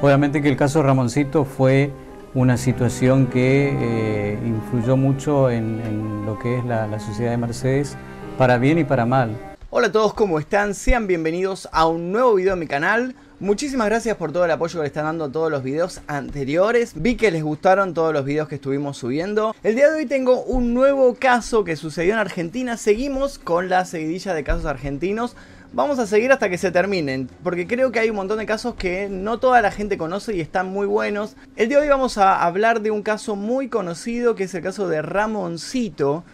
Obviamente que el caso Ramoncito fue una situación que eh, influyó mucho en, lo que es la, sociedad de Mercedes, para bien y para mal. Hola a todos, ¿cómo están? Sean bienvenidos a un nuevo video de mi canal. Muchísimas gracias por todo el apoyo que le están dando a todos los videos anteriores. Vi que les gustaron todos los videos que estuvimos subiendo. El día de hoy tengo un nuevo caso que sucedió en Argentina. Seguimos con la seguidilla de casos argentinos. Vamos a seguir hasta que se terminen, porque creo que hay un montón de casos que no toda la gente conoce y están muy buenos. El día de hoy vamos a hablar de un caso muy conocido, que es el caso de Ramoncito.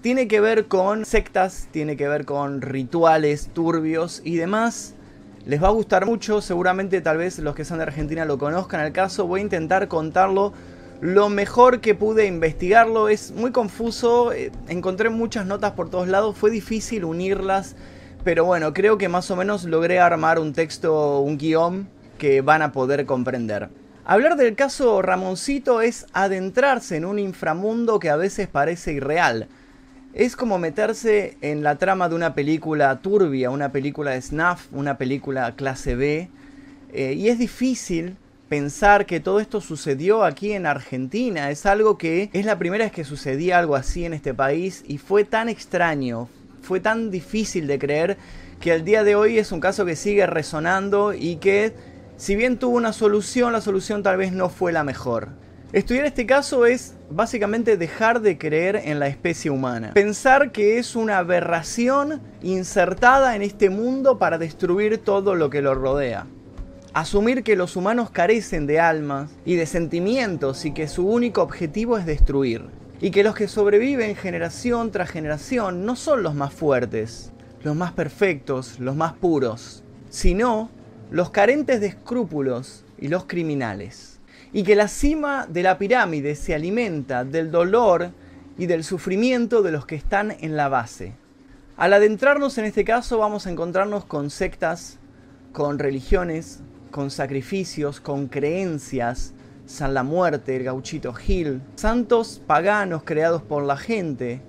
Tiene que ver con sectas, tiene que ver con rituales turbios y demás. Les va a gustar mucho, seguramente tal vez los que son de Argentina lo conozcan el caso. Voy a intentar contarlo lo mejor que pude investigarlo. Es muy confuso, eh, encontré muchas notas por todos lados, fue difícil unirlas pero bueno, creo que más o menos logré armar un texto, un guion que van a poder comprender. Hablar del caso Ramoncito es adentrarse en un inframundo que a veces parece irreal. Es como meterse en la trama de una película turbia, una película de snuff, una película clase B. Eh, y es difícil pensar que todo esto sucedió aquí en Argentina. Es algo que es la primera vez que sucedía algo así en este país y fue tan extraño, fue tan difícil de creer que al día de hoy es un caso que sigue resonando y que si bien tuvo una solución, la solución tal vez no fue la mejor. Estudiar este caso es básicamente dejar de creer en la especie humana. Pensar que es una aberración insertada en este mundo para destruir todo lo que lo rodea. Asumir que los humanos carecen de almas y de sentimientos y que su único objetivo es destruir y que los que sobreviven generación tras generación no son los más fuertes, los más perfectos, los más puros, sino los carentes de escrúpulos y los criminales. Y que la cima de la pirámide se alimenta del dolor y del sufrimiento de los que están en la base. Al adentrarnos en este caso vamos a encontrarnos con sectas, con religiones, con sacrificios, con creencias, San la Muerte, el gauchito Gil, santos paganos creados por la gente,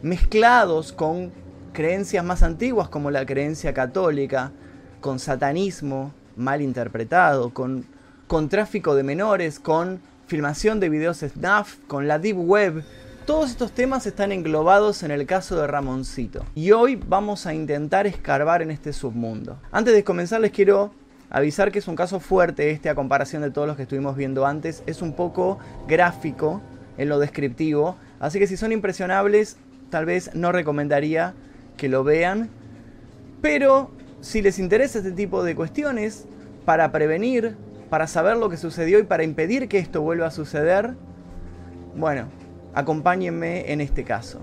mezclados con creencias más antiguas como la creencia católica, con satanismo mal interpretado, con, con tráfico de menores, con filmación de videos snuff, con la deep web. Todos estos temas están englobados en el caso de Ramoncito. Y hoy vamos a intentar escarbar en este submundo. Antes de comenzar les quiero Avisar que es un caso fuerte este a comparación de todos los que estuvimos viendo antes. Es un poco gráfico en lo descriptivo. Así que si son impresionables, tal vez no recomendaría que lo vean. Pero si les interesa este tipo de cuestiones, para prevenir, para saber lo que sucedió y para impedir que esto vuelva a suceder, bueno, acompáñenme en este caso.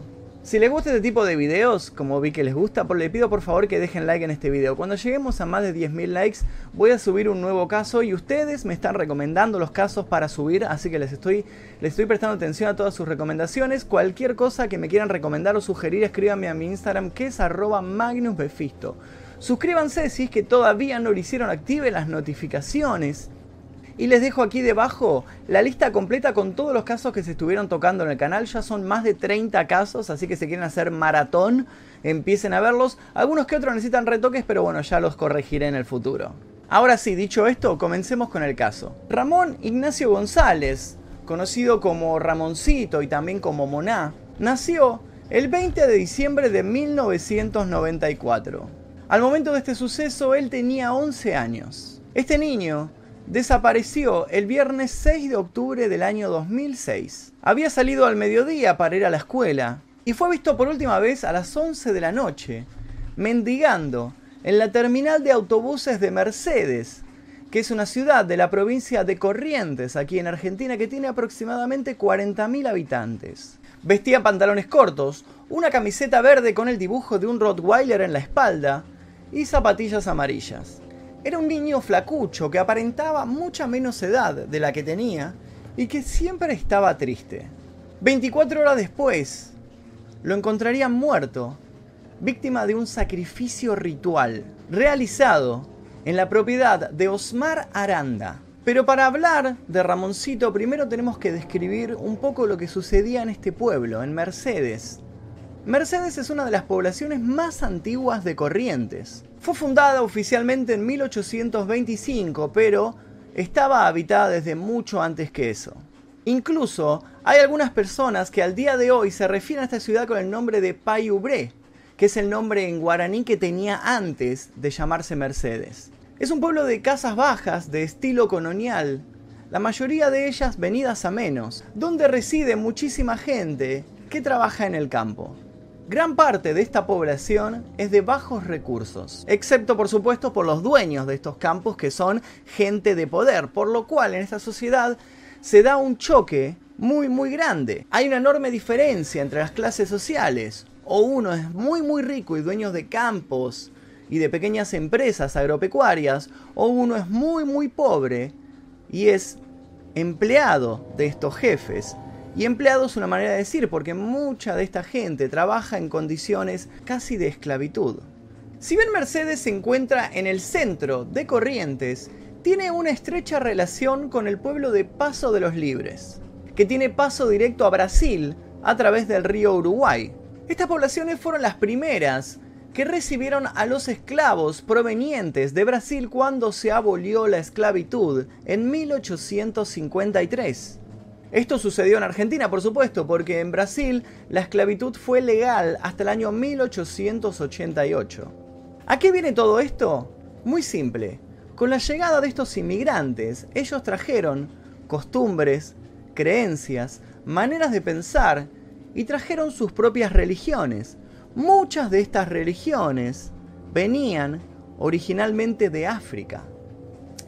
Si les gusta este tipo de videos, como vi que les gusta, le pido por favor que dejen like en este video. Cuando lleguemos a más de 10.000 likes, voy a subir un nuevo caso y ustedes me están recomendando los casos para subir, así que les estoy, les estoy prestando atención a todas sus recomendaciones. Cualquier cosa que me quieran recomendar o sugerir, escríbanme a mi Instagram que es arroba magnusbefisto. Suscríbanse si es que todavía no lo hicieron, active las notificaciones y les dejo aquí debajo la lista completa con todos los casos que se estuvieron tocando en el canal. Ya son más de 30 casos, así que si quieren hacer maratón, empiecen a verlos. Algunos que otros necesitan retoques, pero bueno, ya los corregiré en el futuro. Ahora sí, dicho esto, comencemos con el caso. Ramón Ignacio González, conocido como Ramoncito y también como Moná, nació el 20 de diciembre de 1994. Al momento de este suceso, él tenía 11 años. Este niño desapareció el viernes 6 de octubre del año 2006. Había salido al mediodía para ir a la escuela y fue visto por última vez a las 11 de la noche, mendigando en la terminal de autobuses de Mercedes, que es una ciudad de la provincia de Corrientes, aquí en Argentina, que tiene aproximadamente 40.000 habitantes. Vestía pantalones cortos, una camiseta verde con el dibujo de un Rottweiler en la espalda y zapatillas amarillas. Era un niño flacucho que aparentaba mucha menos edad de la que tenía y que siempre estaba triste. 24 horas después, lo encontrarían muerto, víctima de un sacrificio ritual realizado en la propiedad de Osmar Aranda. Pero para hablar de Ramoncito, primero tenemos que describir un poco lo que sucedía en este pueblo, en Mercedes, Mercedes es una de las poblaciones más antiguas de Corrientes. Fue fundada oficialmente en 1825, pero estaba habitada desde mucho antes que eso. Incluso hay algunas personas que al día de hoy se refieren a esta ciudad con el nombre de Payubre, que es el nombre en guaraní que tenía antes de llamarse Mercedes. Es un pueblo de casas bajas de estilo colonial, la mayoría de ellas venidas a menos, donde reside muchísima gente que trabaja en el campo. Gran parte de esta población es de bajos recursos, excepto por supuesto por los dueños de estos campos que son gente de poder, por lo cual en esta sociedad se da un choque muy muy grande. Hay una enorme diferencia entre las clases sociales. O uno es muy muy rico y dueño de campos y de pequeñas empresas agropecuarias, o uno es muy muy pobre y es empleado de estos jefes y empleado es una manera de decir, porque mucha de esta gente trabaja en condiciones casi de esclavitud. Si bien Mercedes se encuentra en el centro de Corrientes, tiene una estrecha relación con el pueblo de Paso de los Libres, que tiene paso directo a Brasil a través del río Uruguay. Estas poblaciones fueron las primeras que recibieron a los esclavos provenientes de Brasil cuando se abolió la esclavitud en 1853. Esto sucedió en Argentina, por supuesto, porque en Brasil la esclavitud fue legal hasta el año 1888. ¿A qué viene todo esto? Muy simple. Con la llegada de estos inmigrantes, ellos trajeron costumbres, creencias, maneras de pensar y trajeron sus propias religiones. Muchas de estas religiones venían originalmente de África.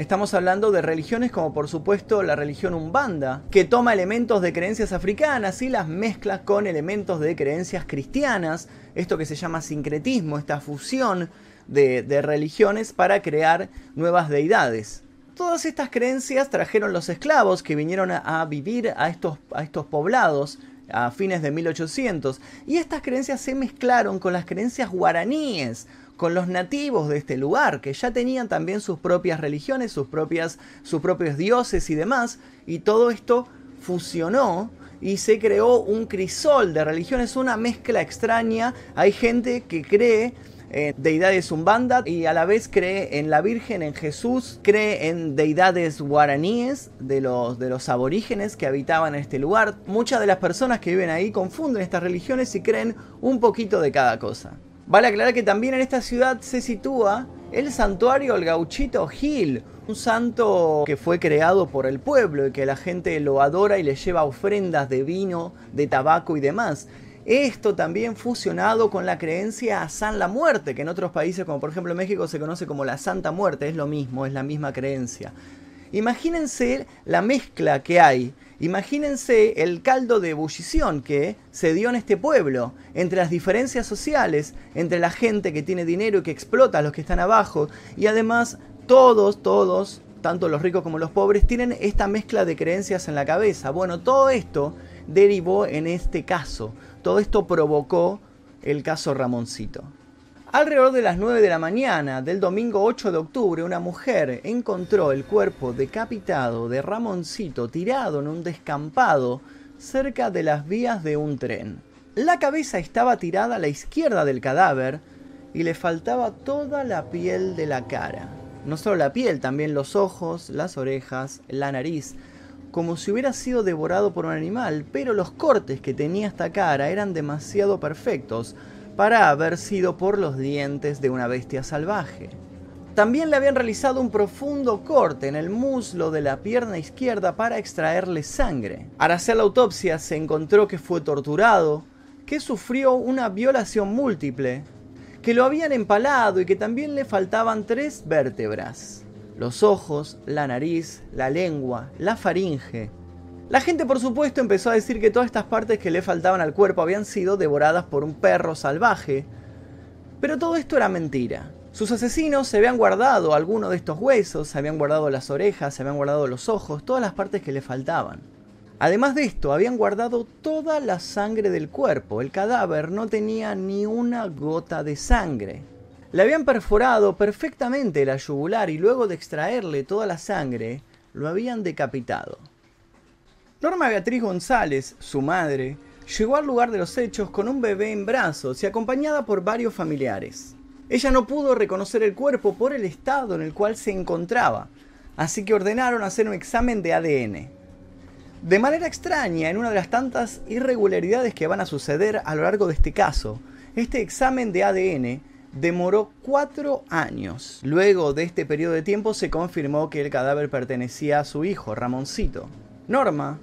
Estamos hablando de religiones como por supuesto la religión umbanda, que toma elementos de creencias africanas y las mezcla con elementos de creencias cristianas, esto que se llama sincretismo, esta fusión de, religiones para crear nuevas deidades. Todas estas creencias trajeron los esclavos que vinieron a, vivir a estos, a estos poblados a fines de 1800 y estas creencias se mezclaron con las creencias guaraníes con los nativos de este lugar, que ya tenían también sus propias religiones, sus, propias, sus propios dioses y demás, y todo esto fusionó y se creó un crisol de religiones, una mezcla extraña. Hay gente que cree en deidades umbanda y a la vez cree en la Virgen, en Jesús, cree en deidades guaraníes de los, de los aborígenes que habitaban en este lugar. Muchas de las personas que viven ahí confunden estas religiones y creen un poquito de cada cosa. Vale aclarar que también en esta ciudad se sitúa el santuario El Gauchito Gil, un santo que fue creado por el pueblo y que la gente lo adora y le lleva ofrendas de vino, de tabaco y demás. Esto también fusionado con la creencia a San la Muerte, que en otros países como por ejemplo México se conoce como la Santa Muerte, es lo mismo, es la misma creencia. Imagínense la mezcla que hay Imagínense el caldo de ebullición que se dio en este pueblo, entre las diferencias sociales, entre la gente que tiene dinero y que explota a los que están abajo, y además todos, todos, tanto los ricos como los pobres, tienen esta mezcla de creencias en la cabeza. Bueno, todo esto derivó en este caso, todo esto provocó el caso Ramoncito. Alrededor de las 9 de la mañana del domingo 8 de octubre, una mujer encontró el cuerpo decapitado de Ramoncito tirado en un descampado cerca de las vías de un tren. La cabeza estaba tirada a la izquierda del cadáver y le faltaba toda la piel de la cara. No solo la piel, también los ojos, las orejas, la nariz, como si hubiera sido devorado por un animal, pero los cortes que tenía esta cara eran demasiado perfectos, para haber sido por los dientes de una bestia salvaje. También le habían realizado un profundo corte en el muslo de la pierna izquierda para extraerle sangre. Al hacer la autopsia se encontró que fue torturado, que sufrió una violación múltiple, que lo habían empalado y que también le faltaban tres vértebras. Los ojos, la nariz, la lengua, la faringe, la gente por supuesto empezó a decir que todas estas partes que le faltaban al cuerpo habían sido devoradas por un perro salvaje, pero todo esto era mentira. Sus asesinos se habían guardado algunos de estos huesos, se habían guardado las orejas, se habían guardado los ojos, todas las partes que le faltaban. Además de esto, habían guardado toda la sangre del cuerpo. El cadáver no tenía ni una gota de sangre. Le habían perforado perfectamente la yugular y luego de extraerle toda la sangre, lo habían decapitado. Norma Beatriz González, su madre, llegó al lugar de los hechos con un bebé en brazos y acompañada por varios familiares. Ella no pudo reconocer el cuerpo por el estado en el cual se encontraba. así que ordenaron hacer un examen de ADN. De manera extraña, en una de las tantas irregularidades que van a suceder a lo largo de este caso, este examen de ADN demoró cuatro años. Luego de este periodo de tiempo se confirmó que el cadáver pertenecía a su hijo, Ramoncito. Norma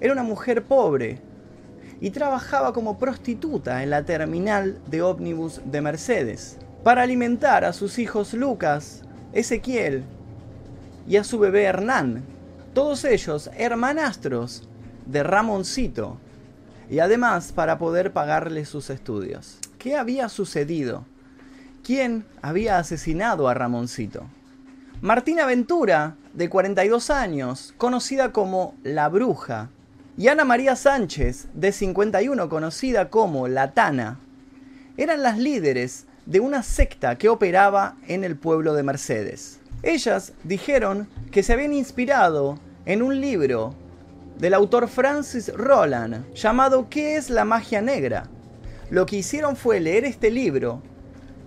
era una mujer pobre y trabajaba como prostituta en la terminal de ómnibus de Mercedes para alimentar a sus hijos Lucas, Ezequiel y a su bebé Hernán, todos ellos hermanastros de Ramoncito, y además para poder pagarle sus estudios. ¿Qué había sucedido? ¿Quién había asesinado a Ramoncito? Martina Ventura, de 42 años, conocida como La Bruja, y Ana María Sánchez, de 51, conocida como La Tana, eran las líderes de una secta que operaba en el pueblo de Mercedes. Ellas dijeron que se habían inspirado en un libro del autor Francis Roland llamado ¿Qué es la magia negra? Lo que hicieron fue leer este libro,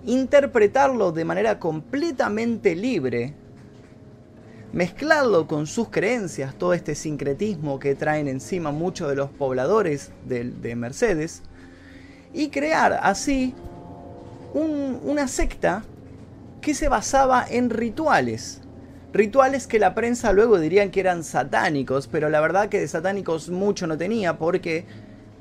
interpretarlo de manera completamente libre, mezclarlo con sus creencias, todo este sincretismo que traen encima muchos de los pobladores de, Mercedes, y crear así una secta que se basaba en rituales. Rituales que la prensa luego dirían que eran satánicos, pero la verdad que de satánicos mucho no tenía porque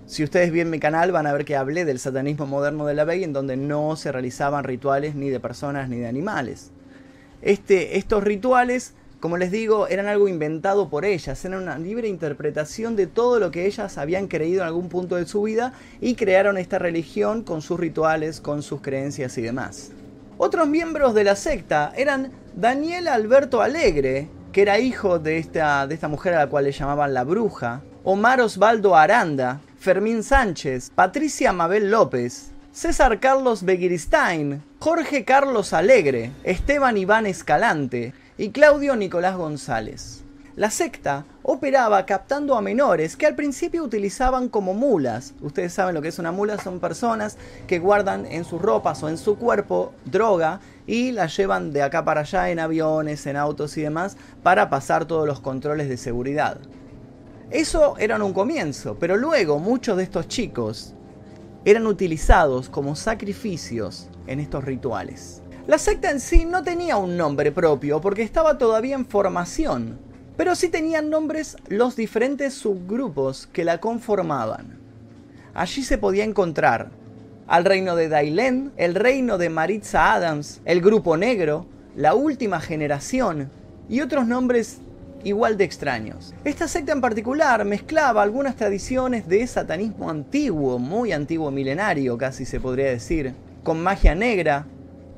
si ustedes ven mi canal van a ver que hablé del satanismo moderno de la Bey en donde no se realizaban rituales ni de personas ni de animales. Este, estos rituales, como les digo, eran algo inventado por ellas, eran una libre interpretación de todo lo que ellas habían creído en algún punto de su vida y crearon esta religión con sus rituales, con sus creencias y demás. Otros miembros de la secta eran Daniel Alberto Alegre, que era hijo de esta, de esta mujer a la cual le llamaban la bruja, Omar Osvaldo Aranda, Fermín Sánchez, Patricia Mabel López, César Carlos Begiristain, Jorge Carlos Alegre, Esteban Iván Escalante y Claudio Nicolás González. La secta operaba captando a menores que al principio utilizaban como mulas. Ustedes saben lo que es una mula, son personas que guardan en sus ropas o en su cuerpo droga y la llevan de acá para allá en aviones, en autos y demás para pasar todos los controles de seguridad. Eso era un comienzo, pero luego muchos de estos chicos eran utilizados como sacrificios en estos rituales. La secta en sí no tenía un nombre propio porque estaba todavía en formación, pero sí tenían nombres los diferentes subgrupos que la conformaban. Allí se podía encontrar al reino de Dailen, el reino de Maritza Adams, el grupo negro, la última generación y otros nombres igual de extraños. Esta secta en particular mezclaba algunas tradiciones de satanismo antiguo, muy antiguo milenario casi se podría decir, con magia negra,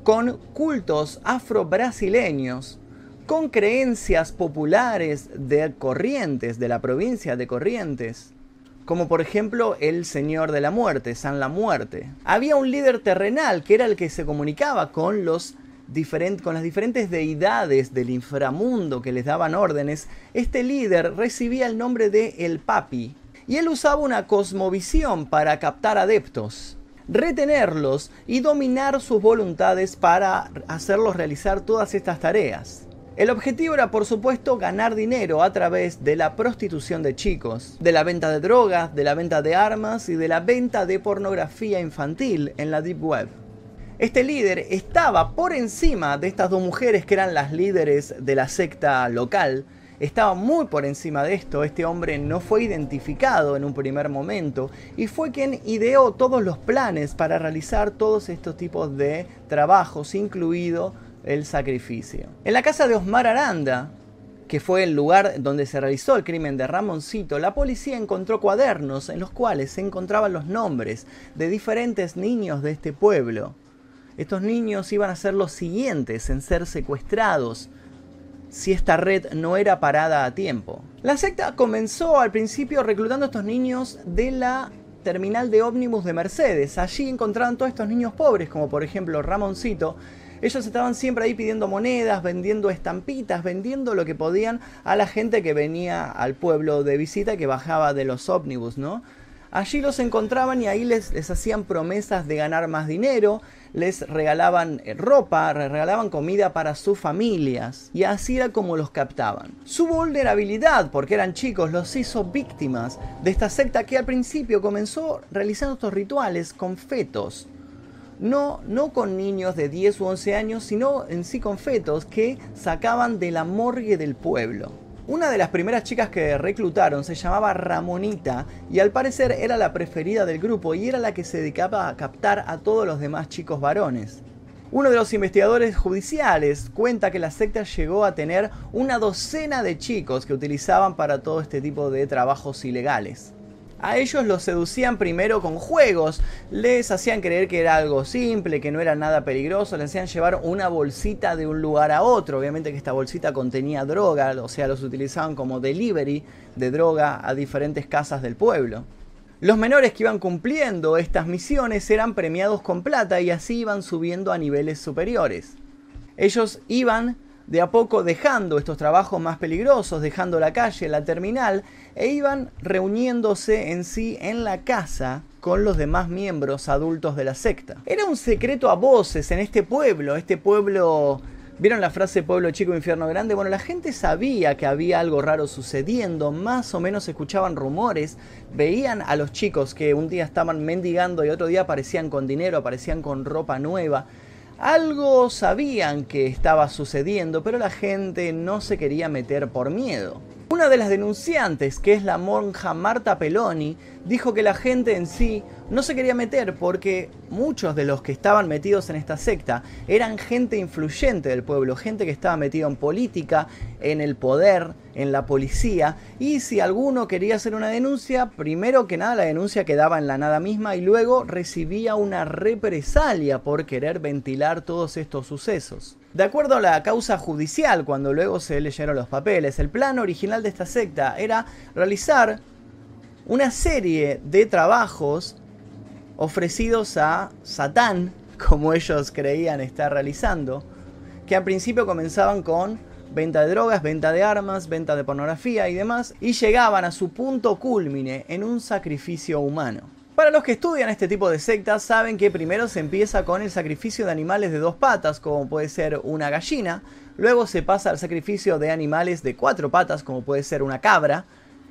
con cultos afro-brasileños, con creencias populares de Corrientes, de la provincia de Corrientes, como por ejemplo el Señor de la Muerte, San la Muerte. Había un líder terrenal que era el que se comunicaba con los con las diferentes deidades del inframundo que les daban órdenes, este líder recibía el nombre de El Papi, y él usaba una cosmovisión para captar adeptos, retenerlos y dominar sus voluntades para hacerlos realizar todas estas tareas. El objetivo era, por supuesto, ganar dinero a través de la prostitución de chicos, de la venta de drogas, de la venta de armas y de la venta de pornografía infantil en la Deep Web. Este líder estaba por encima de estas dos mujeres que eran las líderes de la secta local. Estaba muy por encima de esto, este hombre no fue identificado en un primer momento y fue quien ideó todos los planes para realizar todos estos tipos de trabajos, incluido el sacrificio. En la casa de Osmar Aranda, que fue el lugar donde se realizó el crimen de Ramoncito, la policía encontró cuadernos en los cuales se encontraban los nombres de diferentes niños de este pueblo. Estos niños iban a ser los siguientes en ser secuestrados si esta red no era parada a tiempo. La secta comenzó al principio reclutando a estos niños de la terminal de ómnibus de Mercedes. Allí encontraban todos estos niños pobres, como por ejemplo Ramoncito. Ellos estaban siempre ahí pidiendo monedas, vendiendo estampitas, vendiendo lo que podían a la gente que venía al pueblo de visita que bajaba de los ómnibus, ¿no? Allí los encontraban y ahí les, les hacían promesas de ganar más dinero, les regalaban eh, ropa, regalaban comida para sus familias y así era como los captaban. Su vulnerabilidad, porque eran chicos, los hizo víctimas de esta secta que al principio comenzó realizando estos rituales con fetos. No, no con niños de 10 u 11 años, sino en sí con fetos que sacaban de la morgue del pueblo. Una de las primeras chicas que reclutaron se llamaba Ramonita y al parecer era la preferida del grupo y era la que se dedicaba a captar a todos los demás chicos varones. Uno de los investigadores judiciales cuenta que la secta llegó a tener una docena de chicos que utilizaban para todo este tipo de trabajos ilegales. A ellos los seducían primero con juegos, les hacían creer que era algo simple, que no era nada peligroso, les hacían llevar una bolsita de un lugar a otro, obviamente que esta bolsita contenía droga, o sea, los utilizaban como delivery de droga a diferentes casas del pueblo. Los menores que iban cumpliendo estas misiones eran premiados con plata y así iban subiendo a niveles superiores. Ellos iban de a poco dejando estos trabajos más peligrosos, dejando la calle, la terminal, e iban reuniéndose en sí en la casa con los demás miembros adultos de la secta. Era un secreto a voces en este pueblo, este pueblo... ¿Vieron la frase pueblo chico, infierno grande? Bueno, la gente sabía que había algo raro sucediendo, más o menos escuchaban rumores, veían a los chicos que un día estaban mendigando y otro día aparecían con dinero, aparecían con ropa nueva. Algo sabían que estaba sucediendo, pero la gente no se quería meter por miedo. Una de las denunciantes, que es la monja Marta Peloni, dijo que la gente en sí no se quería meter porque muchos de los que estaban metidos en esta secta eran gente influyente del pueblo, gente que estaba metida en política, en el poder, en la policía, y si alguno quería hacer una denuncia, primero que nada la denuncia quedaba en la nada misma y luego recibía una represalia por querer ventilar todos estos sucesos. De acuerdo a la causa judicial, cuando luego se leyeron los papeles, el plan original de esta secta era realizar una serie de trabajos ofrecidos a Satán, como ellos creían estar realizando, que al principio comenzaban con venta de drogas, venta de armas, venta de pornografía y demás, y llegaban a su punto culmine en un sacrificio humano. Para los que estudian este tipo de sectas saben que primero se empieza con el sacrificio de animales de dos patas, como puede ser una gallina, luego se pasa al sacrificio de animales de cuatro patas, como puede ser una cabra,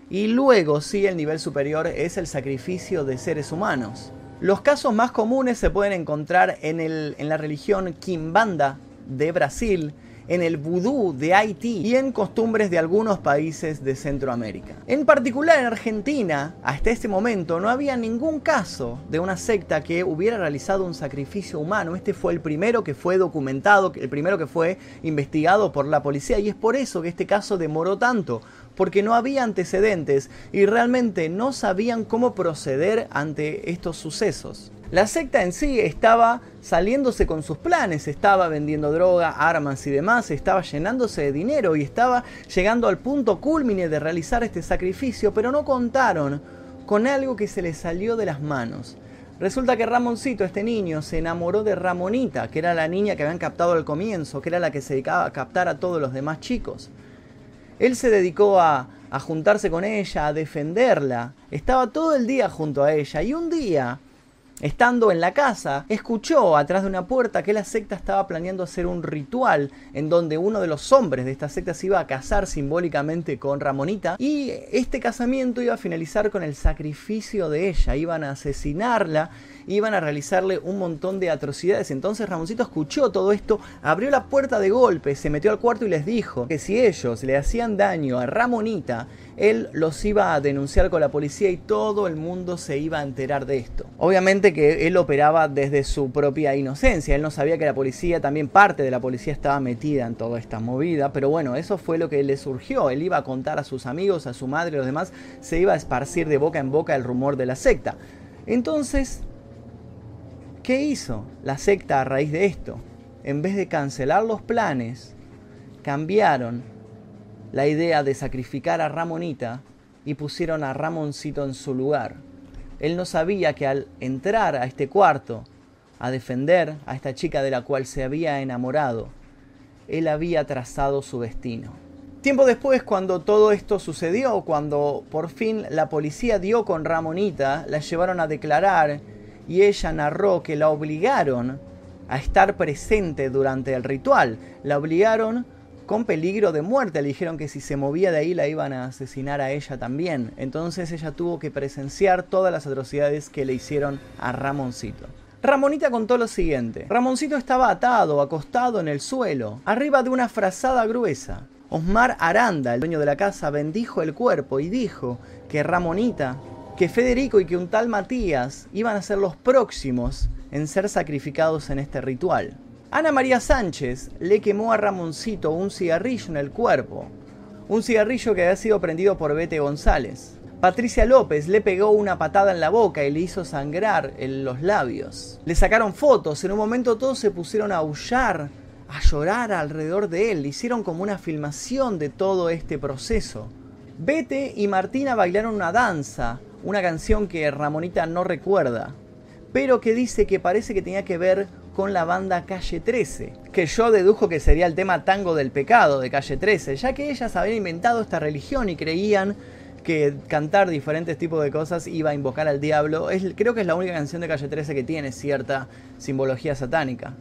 y luego sí el nivel superior es el sacrificio de seres humanos. Los casos más comunes se pueden encontrar en, en la religión Kimbanda de Brasil, en el vudú de Haití y en costumbres de algunos países de Centroamérica. En particular en Argentina, hasta este momento no había ningún caso de una secta que hubiera realizado un sacrificio humano. Este fue el primero que fue documentado, el primero que fue investigado por la policía y es por eso que este caso demoró tanto, porque no había antecedentes y realmente no sabían cómo proceder ante estos sucesos. La secta en sí estaba saliéndose con sus planes, estaba vendiendo droga, armas y demás, estaba llenándose de dinero y estaba llegando al punto culmine de realizar este sacrificio, pero no contaron con algo que se les salió de las manos. Resulta que Ramoncito, este niño, se enamoró de Ramonita, que era la niña que habían captado al comienzo, que era la que se dedicaba a captar a todos los demás chicos. Él se dedicó a, juntarse con ella, a defenderla, estaba todo el día junto a ella. Y un día Estando en la casa, escuchó atrás de una puerta que la secta estaba planeando hacer un ritual en donde uno de los hombres de esta secta se iba a casar simbólicamente con Ramonita y este casamiento iba a finalizar con el sacrificio de ella, iban a asesinarla, iban a realizarle un montón de atrocidades. Entonces Ramoncito escuchó todo esto, abrió la puerta de golpe, se metió al cuarto y les dijo que si ellos le hacían daño a Ramonita, él los iba a denunciar con la policía y todo el mundo se iba a enterar de esto. Obviamente que él operaba desde su propia inocencia, él no sabía que la policía, también parte de la policía estaba metida en toda esta movida, pero bueno, eso fue lo que le surgió, él iba a contar a sus amigos, a su madre, a los demás, se iba a esparcir de boca en boca el rumor de la secta. Entonces, ¿qué hizo la secta a raíz de esto? En vez de cancelar los planes, cambiaron la idea de sacrificar a Ramonita y pusieron a Ramoncito en su lugar. Él no sabía que al entrar a este cuarto a defender a esta chica de la cual se había enamorado, él había trazado su destino. Tiempo después, cuando todo esto sucedió, cuando por fin la policía dio con Ramonita, la llevaron a declarar y ella narró que la obligaron a estar presente durante el ritual. La obligaron con peligro de muerte. Le dijeron que si se movía de ahí la iban a asesinar a ella también. Entonces ella tuvo que presenciar todas las atrocidades que le hicieron a Ramoncito. Ramonita contó lo siguiente. Ramoncito estaba atado, acostado en el suelo, arriba de una frazada gruesa. Osmar Aranda, el dueño de la casa, bendijo el cuerpo y dijo que Ramonita, que Federico y que un tal Matías iban a ser los próximos en ser sacrificados en este ritual. Ana María Sánchez le quemó a Ramoncito un cigarrillo en el cuerpo, un cigarrillo que había sido prendido por Bete González. Patricia López le pegó una patada en la boca y le hizo sangrar en los labios. Le sacaron fotos, en un momento todos se pusieron a aullar, a llorar alrededor de él, hicieron como una filmación de todo este proceso. Bete y Martina bailaron una danza, una canción que Ramonita no recuerda, pero que dice que parece que tenía que ver con la banda Calle 13, que yo dedujo que sería el tema Tango del Pecado de Calle 13, ya que ellas habían inventado esta religión y creían que cantar diferentes tipos de cosas iba a invocar al diablo. Es, creo que es la única canción de Calle 13 que tiene cierta simbología satánica.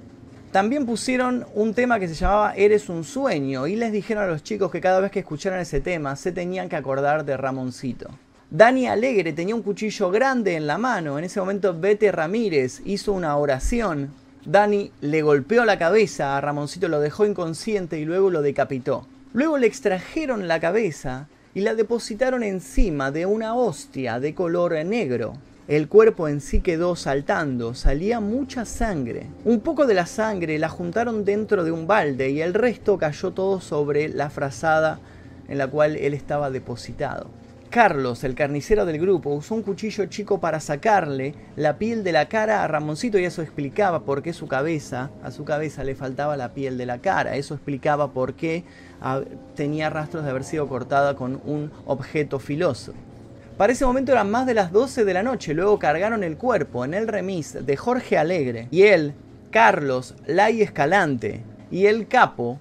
También pusieron un tema que se llamaba Eres un sueño y les dijeron a los chicos que cada vez que escucharan ese tema se tenían que acordar de Ramoncito. Dani Alegre tenía un cuchillo grande en la mano. En ese momento Bete Ramírez hizo una oración. Dani le golpeó la cabeza a Ramoncito, lo dejó inconsciente y luego lo decapitó. Luego le extrajeron la cabeza y la depositaron encima de una hostia de color negro. El cuerpo en sí quedó saltando, salía mucha sangre. Un poco de la sangre la juntaron dentro de un balde y el resto cayó todo sobre la frazada en la cual él estaba depositado. Carlos, el carnicero del grupo, usó un cuchillo chico para sacarle la piel de la cara a Ramoncito y eso explicaba por qué su cabeza, a su cabeza le faltaba la piel de la cara. Eso explicaba por qué ah, tenía rastros de haber sido cortada con un objeto filoso. Para ese momento eran más de las 12 de la noche, luego cargaron el cuerpo en el remis de Jorge Alegre y él, Carlos, Lai Escalante y el capo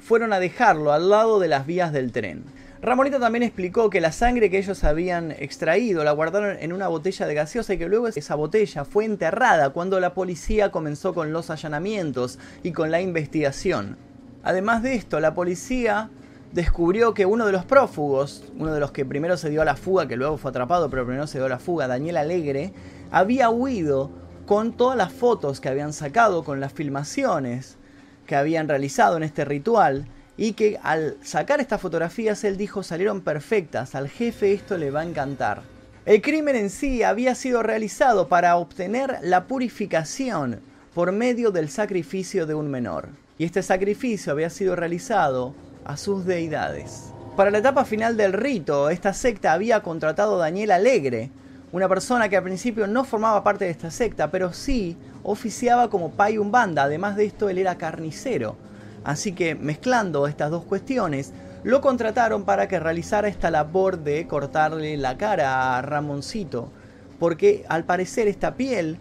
fueron a dejarlo al lado de las vías del tren. Ramonita también explicó que la sangre que ellos habían extraído la guardaron en una botella de gaseosa y que luego esa botella fue enterrada cuando la policía comenzó con los allanamientos y con la investigación. Además de esto, la policía descubrió que uno de los prófugos, uno de los que primero se dio a la fuga, que luego fue atrapado, pero primero se dio a la fuga, Daniel Alegre, había huido con todas las fotos que habían sacado, con las filmaciones que habían realizado en este ritual y que al sacar estas fotografías él dijo salieron perfectas, al jefe esto le va a encantar. El crimen en sí había sido realizado para obtener la purificación por medio del sacrificio de un menor, y este sacrificio había sido realizado a sus deidades. Para la etapa final del rito, esta secta había contratado a Daniel Alegre, una persona que al principio no formaba parte de esta secta, pero sí oficiaba como Pai Umbanda, además de esto él era carnicero, Así que mezclando estas dos cuestiones, lo contrataron para que realizara esta labor de cortarle la cara a Ramoncito, porque al parecer esta piel,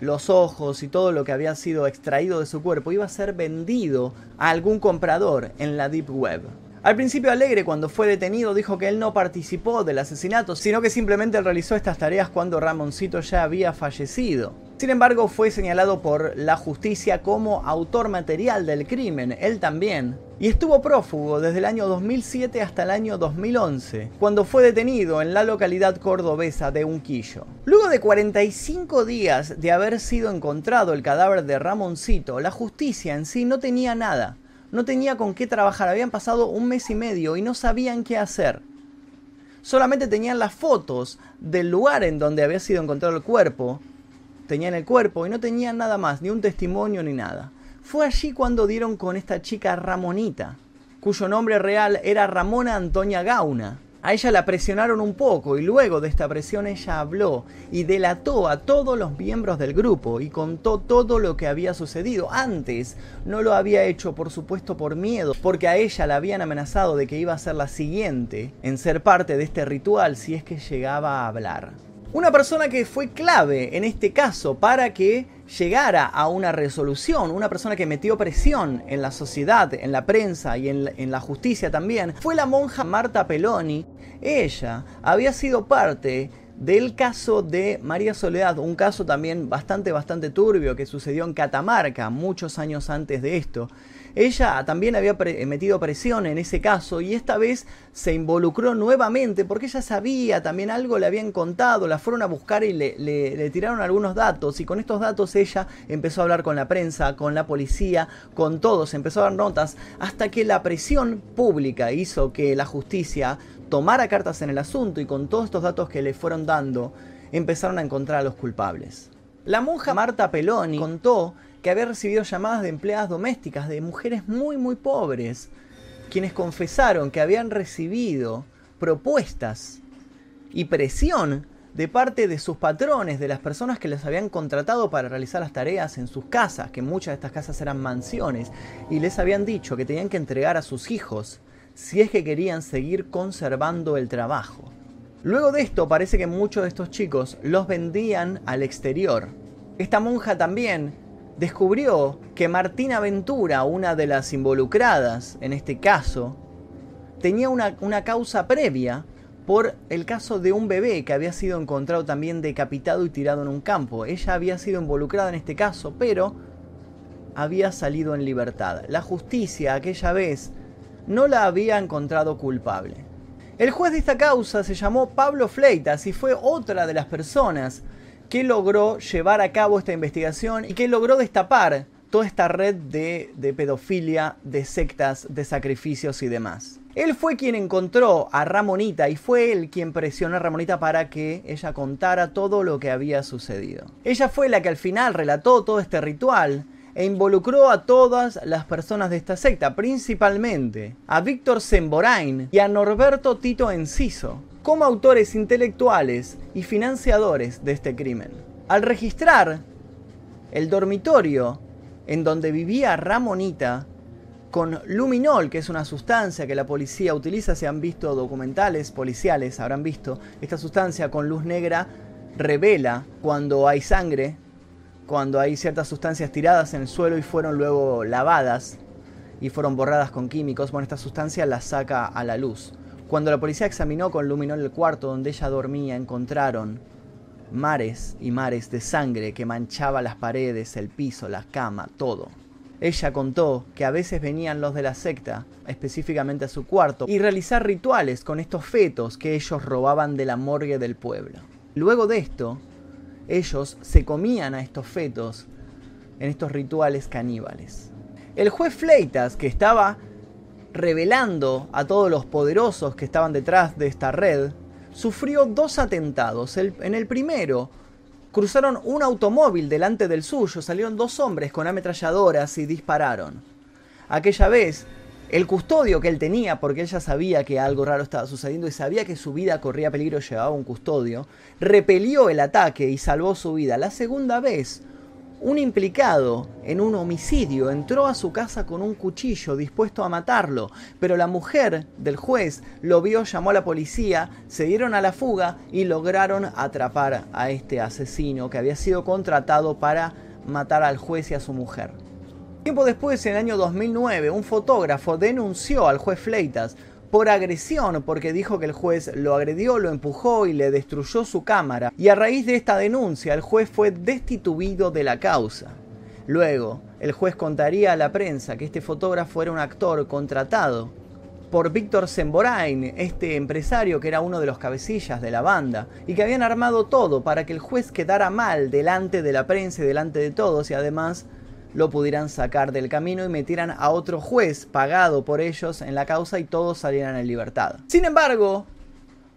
los ojos y todo lo que había sido extraído de su cuerpo iba a ser vendido a algún comprador en la Deep Web. Al principio Alegre cuando fue detenido dijo que él no participó del asesinato, sino que simplemente realizó estas tareas cuando Ramoncito ya había fallecido. Sin embargo, fue señalado por la justicia como autor material del crimen, él también, y estuvo prófugo desde el año 2007 hasta el año 2011, cuando fue detenido en la localidad cordobesa de Unquillo. Luego de 45 días de haber sido encontrado el cadáver de Ramoncito, la justicia en sí no tenía nada, no tenía con qué trabajar, habían pasado un mes y medio y no sabían qué hacer. Solamente tenían las fotos del lugar en donde había sido encontrado el cuerpo, tenían el cuerpo y no tenían nada más, ni un testimonio ni nada. Fue allí cuando dieron con esta chica Ramonita, cuyo nombre real era Ramona Antonia Gauna. A ella la presionaron un poco y luego de esta presión ella habló y delató a todos los miembros del grupo y contó todo lo que había sucedido. Antes no lo había hecho por supuesto por miedo, porque a ella la habían amenazado de que iba a ser la siguiente en ser parte de este ritual si es que llegaba a hablar. Una persona que fue clave en este caso para que llegara a una resolución, una persona que metió presión en la sociedad, en la prensa y en la, justicia también, fue la monja Marta Peloni. Ella había sido parte del caso de María Soledad, un caso también bastante, bastante turbio que sucedió en Catamarca muchos años antes de esto. Ella también había metido presión en ese caso y esta vez se involucró nuevamente porque ella sabía también algo, le habían contado, la fueron a buscar y le, le, tiraron algunos datos y con estos datos ella empezó a hablar con la prensa, con la policía, con todos, empezó a dar notas hasta que la presión pública hizo que la justicia tomara cartas en el asunto y con todos estos datos que le fueron dando empezaron a encontrar a los culpables. La monja Marta Peloni contó que había recibido llamadas de empleadas domésticas de mujeres muy muy pobres, quienes confesaron que habían recibido propuestas y presión de parte de sus patrones, de las personas que les habían contratado para realizar las tareas en sus casas, que muchas de estas casas eran mansiones, y les habían dicho que tenían que entregar a sus hijos si es que querían seguir conservando el trabajo. Luego de esto parece que muchos de estos chicos los vendían al exterior. Esta monja también descubrió que Martina Ventura, una de las involucradas en este caso, tenía una, causa previa por el caso de un bebé que había sido encontrado también decapitado y tirado en un campo. Ella había sido involucrada en este caso, pero había salido en libertad. La justicia aquella vez no la había encontrado culpable. El juez de esta causa se llamó Pablo Fleitas y fue otra de las personas que logró llevar a cabo esta investigación y que logró destapar toda esta red de, pedofilia, de sectas, de sacrificios y demás. Él fue quien encontró a Ramonita y fue él quien presionó a Ramonita para que ella contara todo lo que había sucedido. Ella fue la que al final relató todo este ritual e involucró a todas las personas de esta secta, principalmente a Víctor Semborain y a Norberto Tito Enciso, como autores intelectuales y financiadores de este crimen. Al registrar el dormitorio en donde vivía Ramonita con luminol, que es una sustancia que la policía utiliza, se han visto documentales policiales, habrán visto, esta sustancia con luz negra revela cuando hay sangre, cuando hay ciertas sustancias tiradas en el suelo y fueron luego lavadas y fueron borradas con químicos, bueno, esta sustancia la saca a la luz. Cuando la policía examinó con luminol el cuarto donde ella dormía, encontraron mares y mares de sangre que manchaba las paredes, el piso, la cama, todo. Ella contó que a veces venían los de la secta, específicamente a su cuarto, y realizar rituales con estos fetos que ellos robaban de la morgue del pueblo. Luego de esto, ellos se comían a estos fetos en estos rituales caníbales. El juez Fleitas, que estaba revelando a todos los poderosos que estaban detrás de esta red, sufrió dos atentados. en el primero, cruzaron un automóvil delante del suyo, salieron dos hombres con ametralladoras y dispararon. Aquella vez, el custodio que él tenía, porque ella sabía que algo raro estaba sucediendo y sabía que su vida corría peligro, llevaba un custodio, repelió el ataque y salvó su vida. La segunda vez, un implicado en un homicidio entró a su casa con un cuchillo dispuesto a matarlo, pero la mujer del juez lo vio, llamó a la policía, se dieron a la fuga y lograron atrapar a este asesino que había sido contratado para matar al juez y a su mujer. Tiempo después, en el año 2009, un fotógrafo denunció al juez Fleitas por agresión porque dijo que el juez lo agredió, lo empujó y le destruyó su cámara. Y a raíz de esta denuncia el juez fue destituido de la causa. Luego, el juez contaría a la prensa que este fotógrafo era un actor contratado por Víctor Semborain, este empresario que era uno de los cabecillas de la banda, y que habían armado todo para que el juez quedara mal delante de la prensa y delante de todos y además lo pudieran sacar del camino y metieran a otro juez pagado por ellos en la causa y todos salieran en libertad. Sin embargo,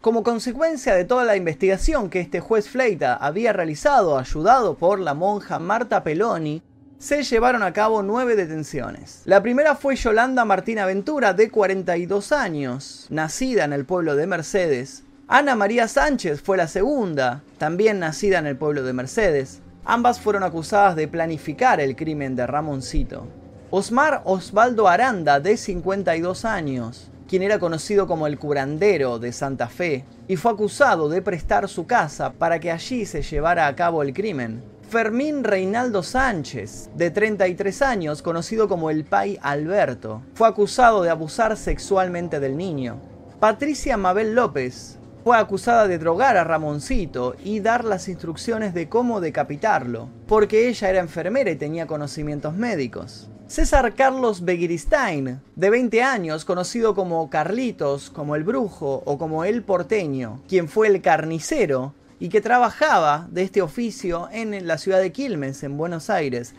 como consecuencia de toda la investigación que este juez Fleita había realizado, ayudado por la monja Marta Peloni, se llevaron a cabo nueve detenciones. La primera fue Yolanda Martina Ventura, de 42 años, nacida en el pueblo de Mercedes. Ana María Sánchez fue la segunda, también nacida en el pueblo de Mercedes. Ambas fueron acusadas de planificar el crimen de Ramoncito. Osmar Osvaldo Aranda, de 52 años, quien era conocido como el curandero de Santa Fe, y fue acusado de prestar su casa para que allí se llevara a cabo el crimen. Fermín Reinaldo Sánchez, de 33 años, conocido como el Pai Alberto, fue acusado de abusar sexualmente del niño. Patricia Mabel López, fue acusada de drogar a Ramoncito y dar las instrucciones de cómo decapitarlo, porque ella era enfermera y tenía conocimientos médicos. César Carlos Begiristain, de 20 años, conocido como Carlitos, como el brujo o como el porteño, quien fue el carnicero y que trabajaba de este oficio en la ciudad de Quilmes, en Buenos Aires,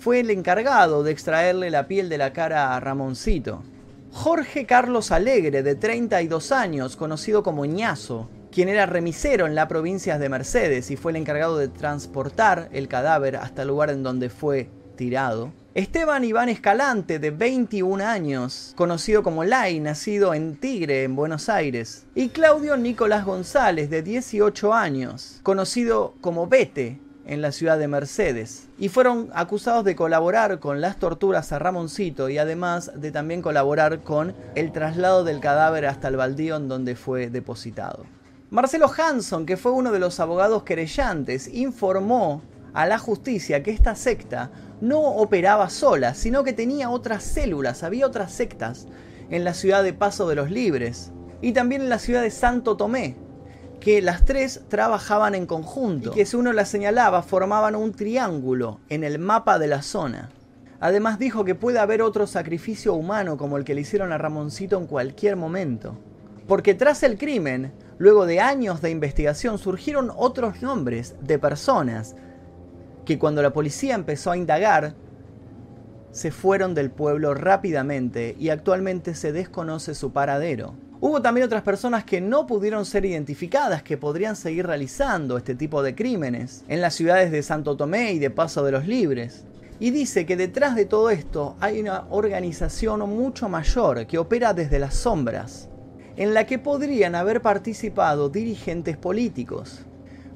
fue el encargado de extraerle la piel de la cara a Ramoncito. Jorge Carlos Alegre, de 32 años, conocido como Ñazo, quien era remisero en la provincia de Mercedes y fue el encargado de transportar el cadáver hasta el lugar en donde fue tirado. Esteban Iván Escalante, de 21 años, conocido como Lai, nacido en Tigre, en Buenos Aires. Y Claudio Nicolás González, de 18 años, conocido como Bete, en la ciudad de Mercedes. Y fueron acusados de colaborar con las torturas a Ramoncito y además de también colaborar con el traslado del cadáver hasta el baldío en donde fue depositado. Marcelo Hanson, que fue uno de los abogados querellantes, informó a la justicia que esta secta no operaba sola, sino que tenía otras células, había otras sectas en la ciudad de Paso de los Libres y también en la ciudad de Santo Tomé, que las tres trabajaban en conjunto y que si uno las señalaba formaban un triángulo en el mapa de la zona. Además dijo que puede haber otro sacrificio humano como el que le hicieron a Ramoncito en cualquier momento. Porque tras el crimen, luego de años de investigación, surgieron otros nombres de personas que cuando la policía empezó a indagar, se fueron del pueblo rápidamente y actualmente se desconoce su paradero. Hubo también otras personas que no pudieron ser identificadas que podrían seguir realizando este tipo de crímenes en las ciudades de Santo Tomé y de Paso de los Libres. Y dice que detrás de todo esto hay una organización mucho mayor que opera desde las sombras, en la que podrían haber participado dirigentes políticos.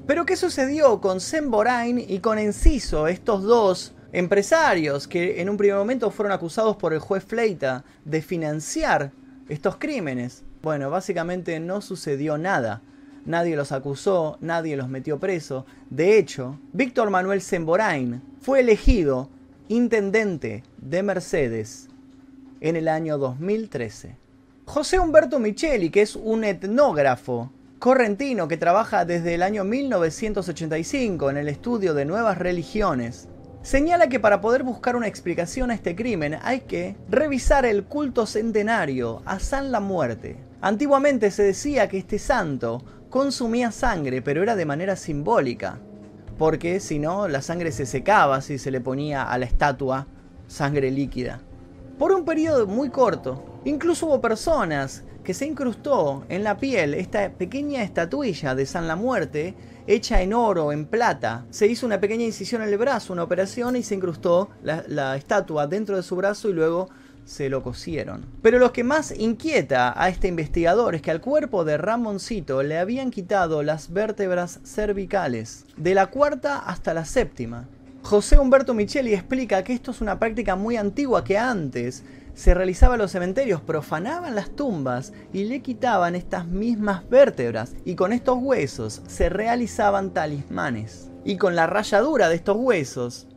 Pero ¿qué sucedió con Semborain y con Enciso, estos dos empresarios que en un primer momento fueron acusados por el juez Fleita de financiar estos crímenes? Bueno, básicamente no sucedió nada. Nadie los acusó, nadie los metió preso. De hecho, Víctor Manuel Semborain fue elegido intendente de Mercedes en el año 2013. José Humberto Micheli, que es un etnógrafo correntino que trabaja desde el año 1985 en el estudio de nuevas religiones, señala que para poder buscar una explicación a este crimen hay que revisar el culto centenario a San la Muerte. Antiguamente se decía que este santo consumía sangre, pero era de manera simbólica, porque si no, la sangre se secaba si se le ponía a la estatua sangre líquida. Por un periodo muy corto, incluso hubo personas que se incrustó en la piel esta pequeña estatuilla de San la Muerte, hecha en oro, en plata. Se hizo una pequeña incisión en el brazo, una operación, y se incrustó la, estatua dentro de su brazo y luego se lo cosieron. Pero lo que más inquieta a este investigador es que al cuerpo de Ramoncito le habían quitado las vértebras cervicales, de la cuarta hasta la séptima. José Humberto Micheli explica que esto es una práctica muy antigua que antes se realizaba en los cementerios, profanaban las tumbas y le quitaban estas mismas vértebras y con estos huesos se realizaban talismanes. Y con la ralladura de estos huesos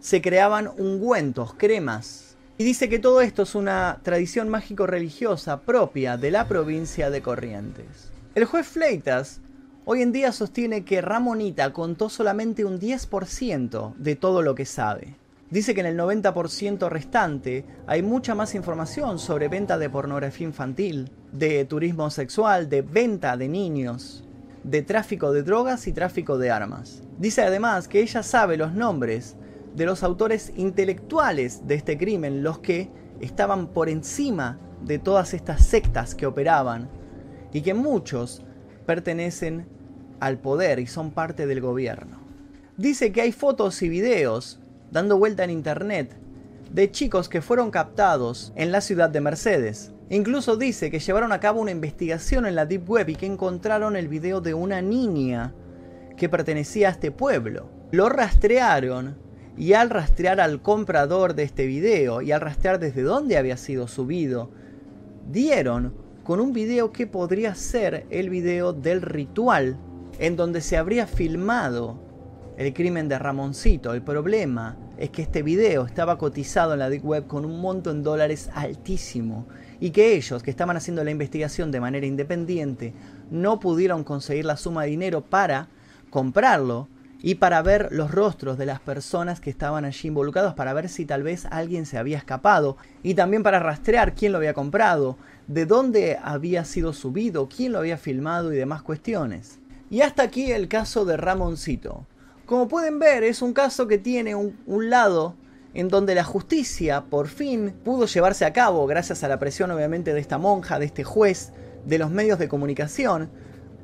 se creaban ungüentos, cremas. Y dice que todo esto es una tradición mágico-religiosa propia de la provincia de Corrientes. El juez Fleitas hoy en día sostiene que Ramonita contó solamente un 10% de todo lo que sabe. Dice que en el 90% restante hay mucha más información sobre venta de pornografía infantil, de turismo sexual, de venta de niños, de tráfico de drogas y tráfico de armas. Dice además que ella sabe los nombres de los autores intelectuales de este crimen, los que estaban por encima de todas estas sectas que operaban y que muchos pertenecen al poder y son parte del gobierno. Dice que hay fotos y videos dando vuelta en internet de chicos que fueron captados en la ciudad de Mercedes. Incluso dice que llevaron a cabo una investigación en la Deep Web y que encontraron el video de una niña que pertenecía a este pueblo. Lo rastrearon y al rastrear al comprador de este video y al rastrear desde dónde había sido subido, dieron con un video que podría ser el video del ritual en donde se habría filmado el crimen de Ramoncito. El problema es que este video estaba cotizado en la Deep Web con un monto en dólares altísimo y que ellos, que estaban haciendo la investigación de manera independiente, no pudieron conseguir la suma de dinero para comprarlo y para ver los rostros de las personas que estaban allí involucrados, para ver si tal vez alguien se había escapado y también para rastrear quién lo había comprado, de dónde había sido subido, quién lo había filmado y demás cuestiones. Y hasta aquí el caso de Ramoncito. Como pueden ver, es un caso que tiene un, un lado en donde la justicia por fin pudo llevarse a cabo gracias a la presión obviamente de esta monja, de este juez, de los medios de comunicación,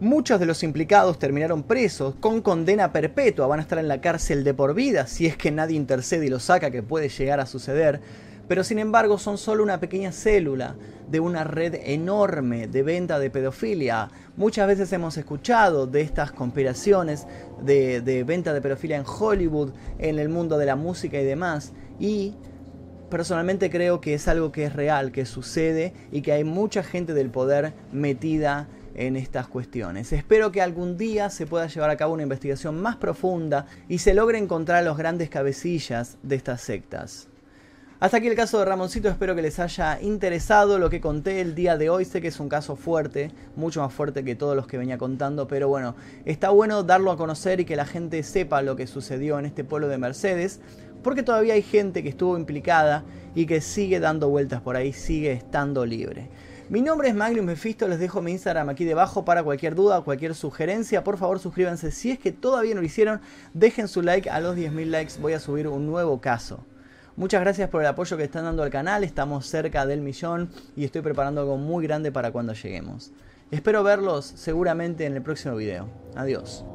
Muchos de los implicados terminaron presos con condena perpetua, van a estar en la cárcel de por vida si es que nadie intercede y lo saca, que puede llegar a suceder. Pero sin embargo son solo una pequeña célula de una red enorme de venta de pedofilia. Muchas veces hemos escuchado de estas conspiraciones de, de venta de pedofilia en Hollywood, en el mundo de la música y demás. Y personalmente creo que es algo que es real, que sucede y que hay mucha gente del poder metida en estas cuestiones. Espero que algún día se pueda llevar a cabo una investigación más profunda y se logre encontrar a los grandes cabecillas de estas sectas. Hasta aquí el caso de Ramoncito, espero que les haya interesado lo que conté el día de hoy. Sé que es un caso fuerte, mucho más fuerte que todos los que venía contando, pero bueno, está bueno darlo a conocer y que la gente sepa lo que sucedió en este pueblo de Mercedes, porque todavía hay gente que estuvo implicada y que sigue dando vueltas por ahí, sigue estando libre. Mi nombre es Magnus Mephisto, les dejo mi Instagram aquí debajo para cualquier duda o cualquier sugerencia. Por favor suscríbanse si es que todavía no lo hicieron, dejen su like, a los 10.000 likes voy a subir un nuevo caso. Muchas gracias por el apoyo que están dando al canal, estamos cerca del millón y estoy preparando algo muy grande para cuando lleguemos. Espero verlos seguramente en el próximo video. Adiós.